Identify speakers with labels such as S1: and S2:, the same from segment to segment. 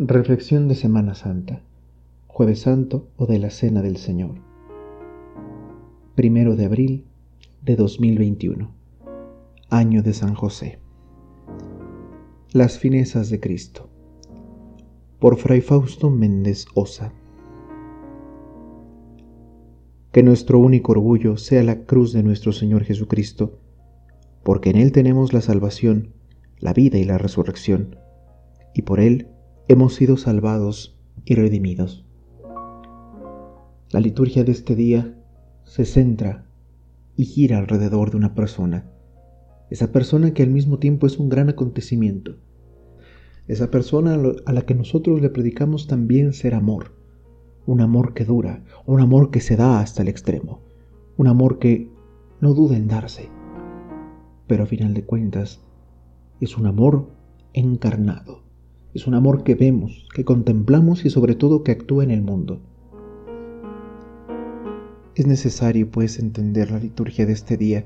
S1: Reflexión de Semana Santa, Jueves Santo o de la Cena del Señor. Primero de abril de 2021, Año de San José. Las finezas de Cristo. Por Fray Fausto Méndez Osa. Que nuestro único orgullo sea la cruz de nuestro Señor Jesucristo, porque en Él tenemos la salvación, la vida y la resurrección, y por Él hemos sido salvados y redimidos. La liturgia de este día se centra y gira alrededor de una persona, esa persona que al mismo tiempo es un gran acontecimiento, esa persona a la que nosotros le predicamos también ser amor, un amor que dura, un amor que se da hasta el extremo, un amor que no duda en darse, pero a final de cuentas es un amor encarnado es un amor que vemos, que contemplamos y sobre todo que actúa en el mundo. Es necesario pues entender la liturgia de este día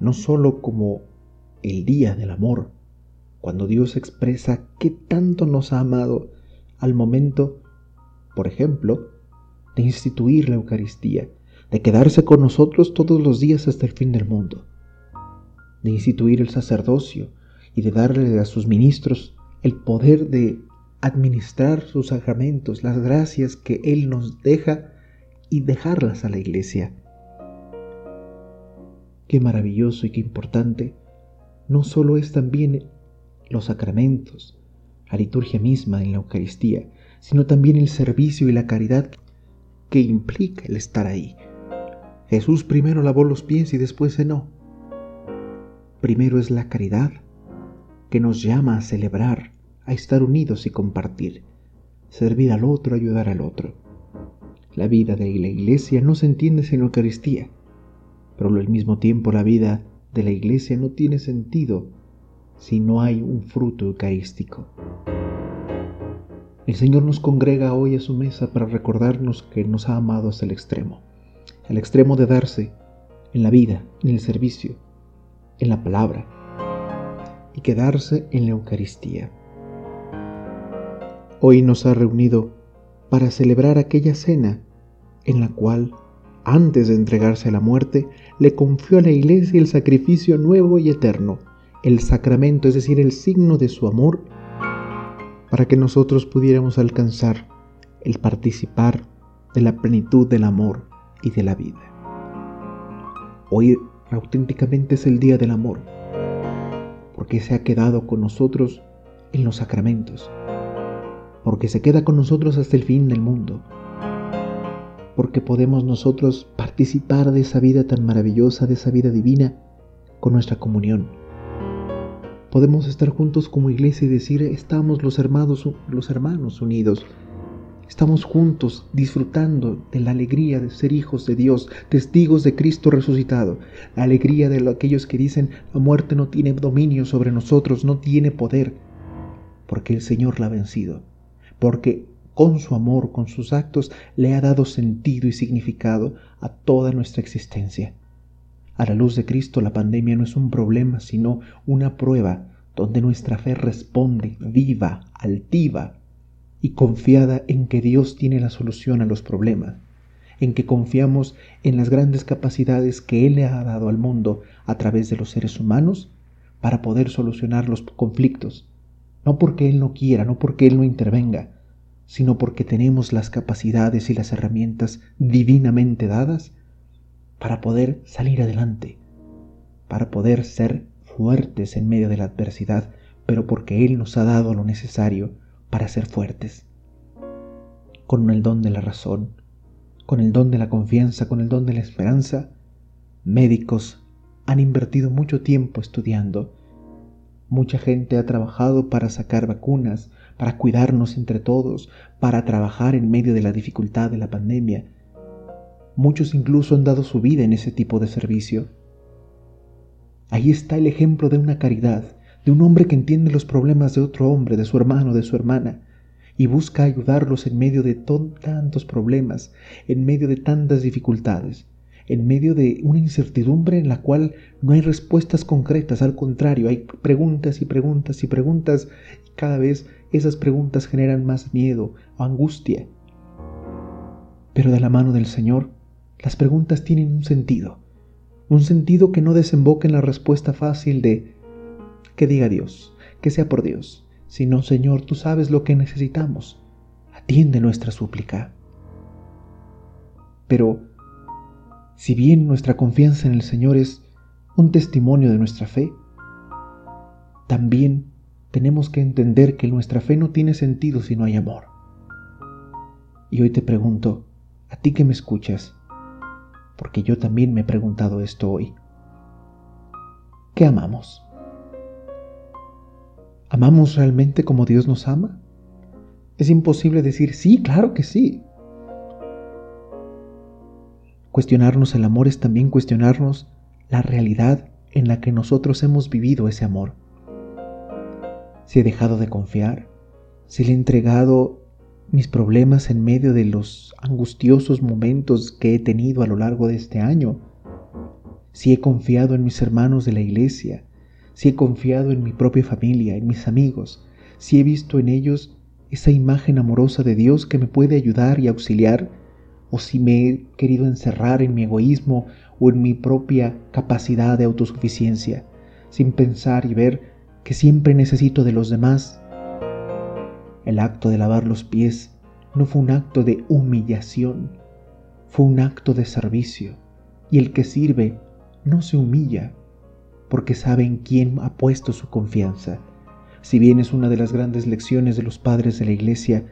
S1: no sólo como el día del amor, cuando Dios expresa qué tanto nos ha amado al momento, por ejemplo, de instituir la Eucaristía, de quedarse con nosotros todos los días hasta el fin del mundo, de instituir el sacerdocio y de darle a sus ministros el poder de administrar sus sacramentos, las gracias que Él nos deja y dejarlas a la iglesia. Qué maravilloso y qué importante no solo es también los sacramentos, la liturgia misma en la Eucaristía, sino también el servicio y la caridad que implica el estar ahí. Jesús primero lavó los pies y después cenó. Primero es la caridad que nos llama a celebrar a estar unidos y compartir, servir al otro, ayudar al otro. La vida de la iglesia no se entiende sin Eucaristía, pero al mismo tiempo la vida de la iglesia no tiene sentido si no hay un fruto eucarístico. El Señor nos congrega hoy a su mesa para recordarnos que nos ha amado hasta el extremo, el extremo de darse en la vida, en el servicio, en la palabra, y quedarse en la Eucaristía hoy nos ha reunido para celebrar aquella cena en la cual, antes de entregarse a la muerte, le confió a la iglesia el sacrificio nuevo y eterno, el sacramento, es decir, el signo de su amor, para que nosotros pudiéramos alcanzar el participar de la plenitud del amor y de la vida. Hoy auténticamente es el día del amor, porque se ha quedado con nosotros en los sacramentos porque se queda con nosotros hasta el fin del mundo, porque podemos nosotros participar de esa vida tan maravillosa, de esa vida divina, con nuestra comunión. Podemos estar juntos como iglesia y decir, estamos los hermanos, los hermanos unidos. Estamos juntos disfrutando de la alegría de ser hijos de Dios, testigos de Cristo resucitado, la alegría de aquellos que dicen, la muerte no tiene dominio sobre nosotros, no tiene poder, porque el Señor la ha vencido porque con su amor, con sus actos, le ha dado sentido y significado a toda nuestra existencia. A la luz de Cristo la pandemia no es un problema, sino una prueba donde nuestra fe responde viva, altiva y confiada en que Dios tiene la solución a los problemas, en que confiamos en las grandes capacidades que Él le ha dado al mundo a través de los seres humanos para poder solucionar los conflictos, no porque Él no quiera, no porque Él no intervenga, sino porque tenemos las capacidades y las herramientas divinamente dadas para poder salir adelante, para poder ser fuertes en medio de la adversidad, pero porque Él nos ha dado lo necesario para ser fuertes. Con el don de la razón, con el don de la confianza, con el don de la esperanza, médicos han invertido mucho tiempo estudiando Mucha gente ha trabajado para sacar vacunas, para cuidarnos entre todos, para trabajar en medio de la dificultad de la pandemia. Muchos incluso han dado su vida en ese tipo de servicio. Ahí está el ejemplo de una caridad, de un hombre que entiende los problemas de otro hombre, de su hermano, de su hermana, y busca ayudarlos en medio de tantos problemas, en medio de tantas dificultades en medio de una incertidumbre en la cual no hay respuestas concretas, al contrario, hay preguntas y preguntas y preguntas, y cada vez esas preguntas generan más miedo o angustia. Pero de la mano del Señor, las preguntas tienen un sentido, un sentido que no desemboca en la respuesta fácil de que diga Dios, que sea por Dios, sino Señor, tú sabes lo que necesitamos, atiende nuestra súplica. Pero, si bien nuestra confianza en el Señor es un testimonio de nuestra fe, también tenemos que entender que nuestra fe no tiene sentido si no hay amor. Y hoy te pregunto, a ti que me escuchas, porque yo también me he preguntado esto hoy, ¿qué amamos? ¿Amamos realmente como Dios nos ama? Es imposible decir sí, claro que sí. Cuestionarnos el amor es también cuestionarnos la realidad en la que nosotros hemos vivido ese amor si he dejado de confiar, si le he entregado mis problemas en medio de los angustiosos momentos que he tenido a lo largo de este año, si he confiado en mis hermanos de la iglesia, si he confiado en mi propia familia, en mis amigos, si he visto en ellos esa imagen amorosa de Dios que me puede ayudar y auxiliar, o si me he querido encerrar en mi egoísmo o en mi propia capacidad de autosuficiencia, sin pensar y ver que siempre necesito de los demás. El acto de lavar los pies no fue un acto de humillación, fue un acto de servicio. Y el que sirve no se humilla, porque sabe en quién ha puesto su confianza. Si bien es una de las grandes lecciones de los padres de la iglesia,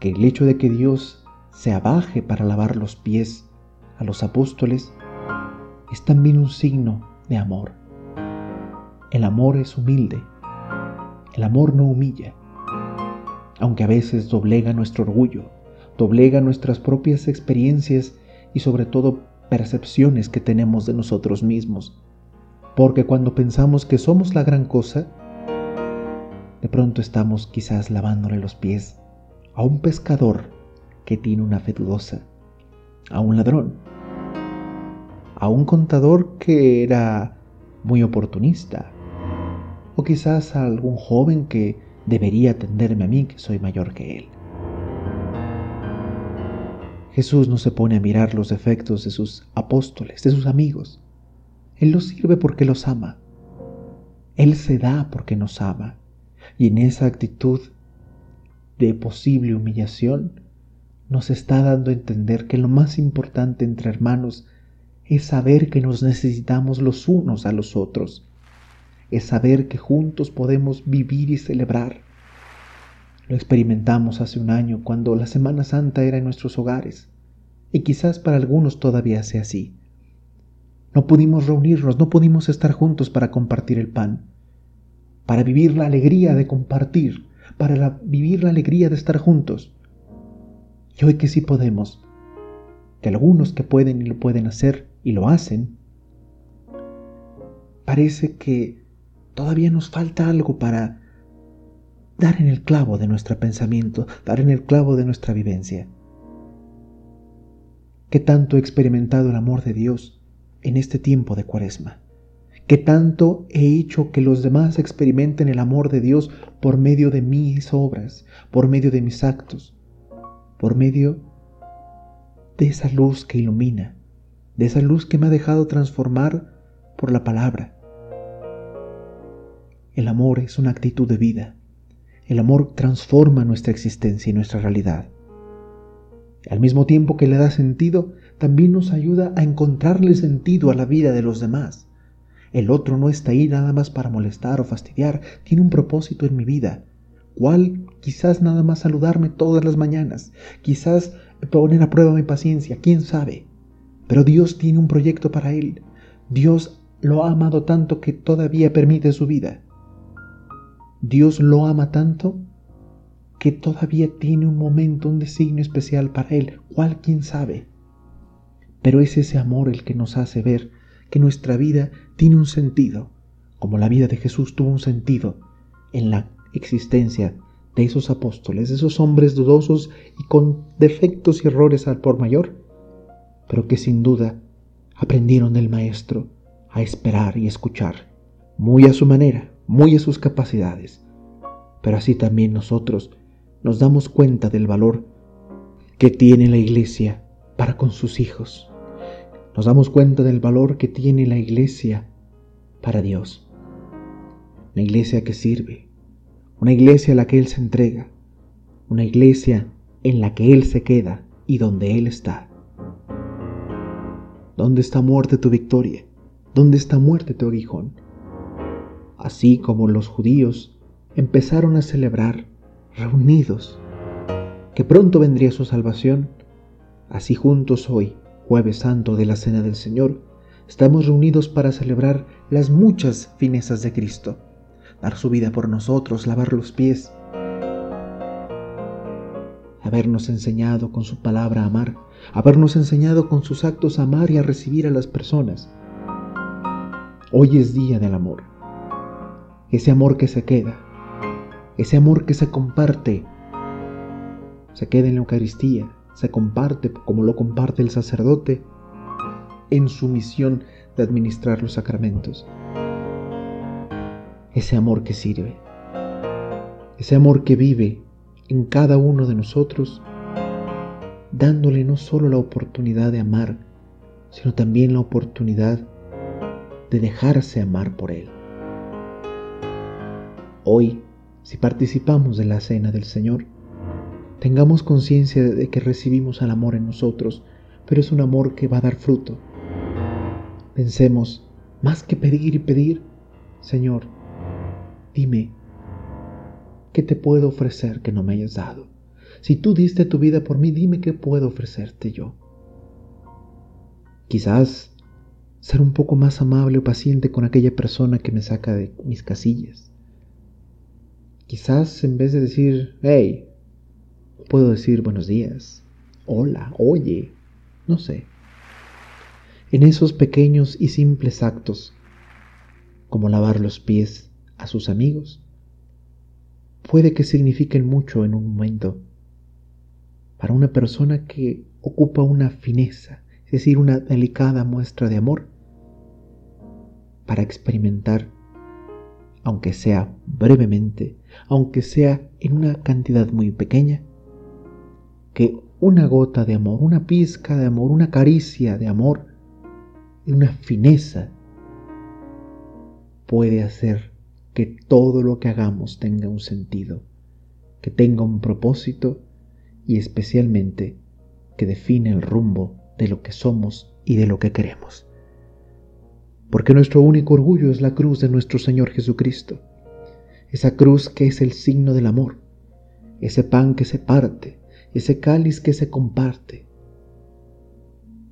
S1: que el hecho de que Dios se abaje para lavar los pies a los apóstoles, es también un signo de amor. El amor es humilde, el amor no humilla, aunque a veces doblega nuestro orgullo, doblega nuestras propias experiencias y sobre todo percepciones que tenemos de nosotros mismos. Porque cuando pensamos que somos la gran cosa, de pronto estamos quizás lavándole los pies a un pescador que tiene una fe dudosa, a un ladrón, a un contador que era muy oportunista, o quizás a algún joven que debería atenderme a mí que soy mayor que él. Jesús no se pone a mirar los defectos de sus apóstoles, de sus amigos. Él los sirve porque los ama. Él se da porque nos ama. Y en esa actitud de posible humillación nos está dando a entender que lo más importante entre hermanos es saber que nos necesitamos los unos a los otros es saber que juntos podemos vivir y celebrar. Lo experimentamos hace un año cuando la Semana Santa era en nuestros hogares y quizás para algunos todavía sea así. No pudimos reunirnos, no pudimos estar juntos para compartir el pan, para vivir la alegría de compartir, para vivir la alegría de estar juntos. Y hoy que sí podemos, que algunos que pueden y lo pueden hacer y lo hacen, parece que Todavía nos falta algo para dar en el clavo de nuestro pensamiento, dar en el clavo de nuestra vivencia. ¿Qué tanto he experimentado el amor de Dios en este tiempo de cuaresma? ¿Qué tanto he hecho que los demás experimenten el amor de Dios por medio de mis obras, por medio de mis actos, por medio de esa luz que ilumina, de esa luz que me ha dejado transformar por la palabra, el amor es una actitud de vida. El amor transforma nuestra existencia y nuestra realidad. Al mismo tiempo que le da sentido, también nos ayuda a encontrarle sentido a la vida de los demás. El otro no está ahí nada más para molestar o fastidiar, tiene un propósito en mi vida. ¿Cuál? Quizás nada más saludarme todas las mañanas, quizás poner a prueba mi paciencia, quién sabe. Pero Dios tiene un proyecto para él. Dios lo ha amado tanto que todavía permite su vida. Dios lo ama tanto que todavía tiene un momento, un designio especial para Él, cual quién sabe. Pero es ese amor el que nos hace ver que nuestra vida tiene un sentido, como la vida de Jesús tuvo un sentido en la existencia de esos apóstoles, de esos hombres dudosos y con defectos y errores al por mayor, pero que sin duda aprendieron del Maestro a esperar y escuchar, muy a su manera, muy a sus capacidades, pero así también nosotros nos damos cuenta del valor que tiene la iglesia para con sus hijos. Nos damos cuenta del valor que tiene la iglesia para Dios. Una iglesia que sirve, una iglesia a la que Él se entrega, una iglesia en la que Él se queda y donde Él está. ¿Dónde está muerte tu victoria? ¿Dónde está muerte tu aguijón? Así como los judíos empezaron a celebrar reunidos que pronto vendría su salvación, así juntos hoy, jueves santo de la Cena del Señor, estamos reunidos para celebrar las muchas finezas de Cristo, dar su vida por nosotros, lavar los pies, habernos enseñado con su palabra a amar, habernos enseñado con sus actos a amar y a recibir a las personas. Hoy es día del amor, ese amor que se queda, ese amor que se comparte, se queda en la Eucaristía, se comparte como lo comparte el sacerdote en su misión de administrar los sacramentos. Ese amor que sirve, ese amor que vive en cada uno de nosotros, dándole no solo la oportunidad de amar, sino también la oportunidad de dejarse amar por Él. Hoy, si participamos de la cena del Señor, tengamos conciencia de que recibimos al amor en nosotros, pero es un amor que va a dar fruto. Pensemos, más que pedir y pedir, Señor, dime, ¿qué te puedo ofrecer que no me hayas dado? Si tú diste tu vida por mí, dime qué puedo ofrecerte yo. Quizás ser un poco más amable o paciente con aquella persona que me saca de mis casillas. Quizás en vez de decir, hey, puedo decir buenos días, hola, oye, no sé. En esos pequeños y simples actos, como lavar los pies a sus amigos, puede que signifiquen mucho en un momento para una persona que ocupa una fineza, es decir, una delicada muestra de amor, para experimentar aunque sea brevemente, aunque sea en una cantidad muy pequeña, que una gota de amor, una pizca de amor, una caricia de amor, una fineza, puede hacer que todo lo que hagamos tenga un sentido, que tenga un propósito y especialmente que define el rumbo de lo que somos y de lo que queremos. Porque nuestro único orgullo es la cruz de nuestro Señor Jesucristo, esa cruz que es el signo del amor, ese pan que se parte, ese cáliz que se comparte.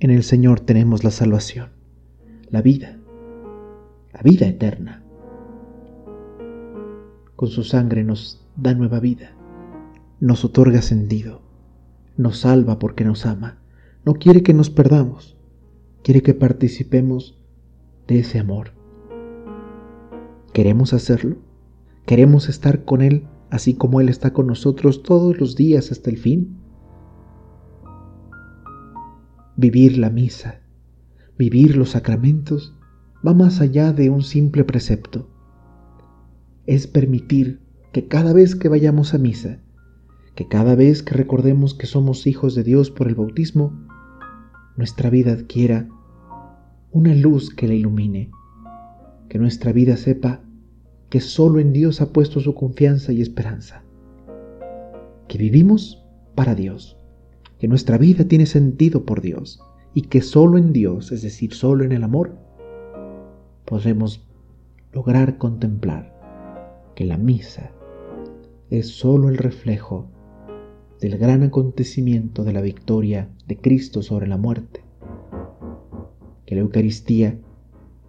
S1: En el Señor tenemos la salvación, la vida, la vida eterna. Con su sangre nos da nueva vida, nos otorga sentido, nos salva porque nos ama, no quiere que nos perdamos, quiere que participemos de ese amor. ¿Queremos hacerlo? ¿Queremos estar con Él así como Él está con nosotros todos los días hasta el fin? Vivir la misa, vivir los sacramentos, va más allá de un simple precepto. Es permitir que cada vez que vayamos a misa, que cada vez que recordemos que somos hijos de Dios por el bautismo, nuestra vida adquiera una luz que la ilumine, que nuestra vida sepa que solo en Dios ha puesto su confianza y esperanza, que vivimos para Dios, que nuestra vida tiene sentido por Dios y que solo en Dios, es decir, solo en el amor, podremos lograr contemplar que la misa es solo el reflejo del gran acontecimiento de la victoria de Cristo sobre la muerte que la Eucaristía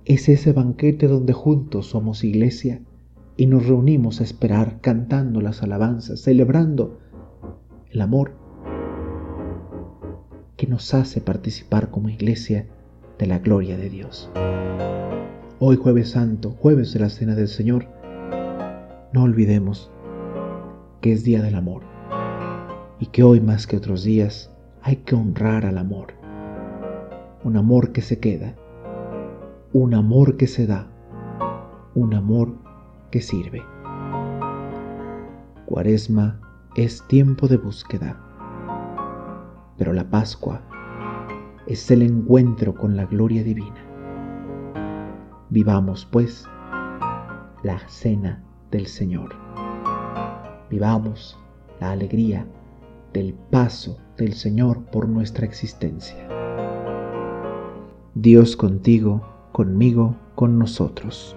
S1: es ese banquete donde juntos somos iglesia y nos reunimos a esperar cantando las alabanzas, celebrando el amor que nos hace participar como iglesia de la gloria de Dios. Hoy jueves santo, jueves de la Cena del Señor, no olvidemos que es día del amor y que hoy más que otros días hay que honrar al amor un amor que se queda, un amor que se da, un amor que sirve. Cuaresma es tiempo de búsqueda, pero la Pascua es el encuentro con la gloria divina. Vivamos, pues, la cena del Señor. Vivamos la alegría del paso del Señor por nuestra existencia. Dios contigo, conmigo, con nosotros.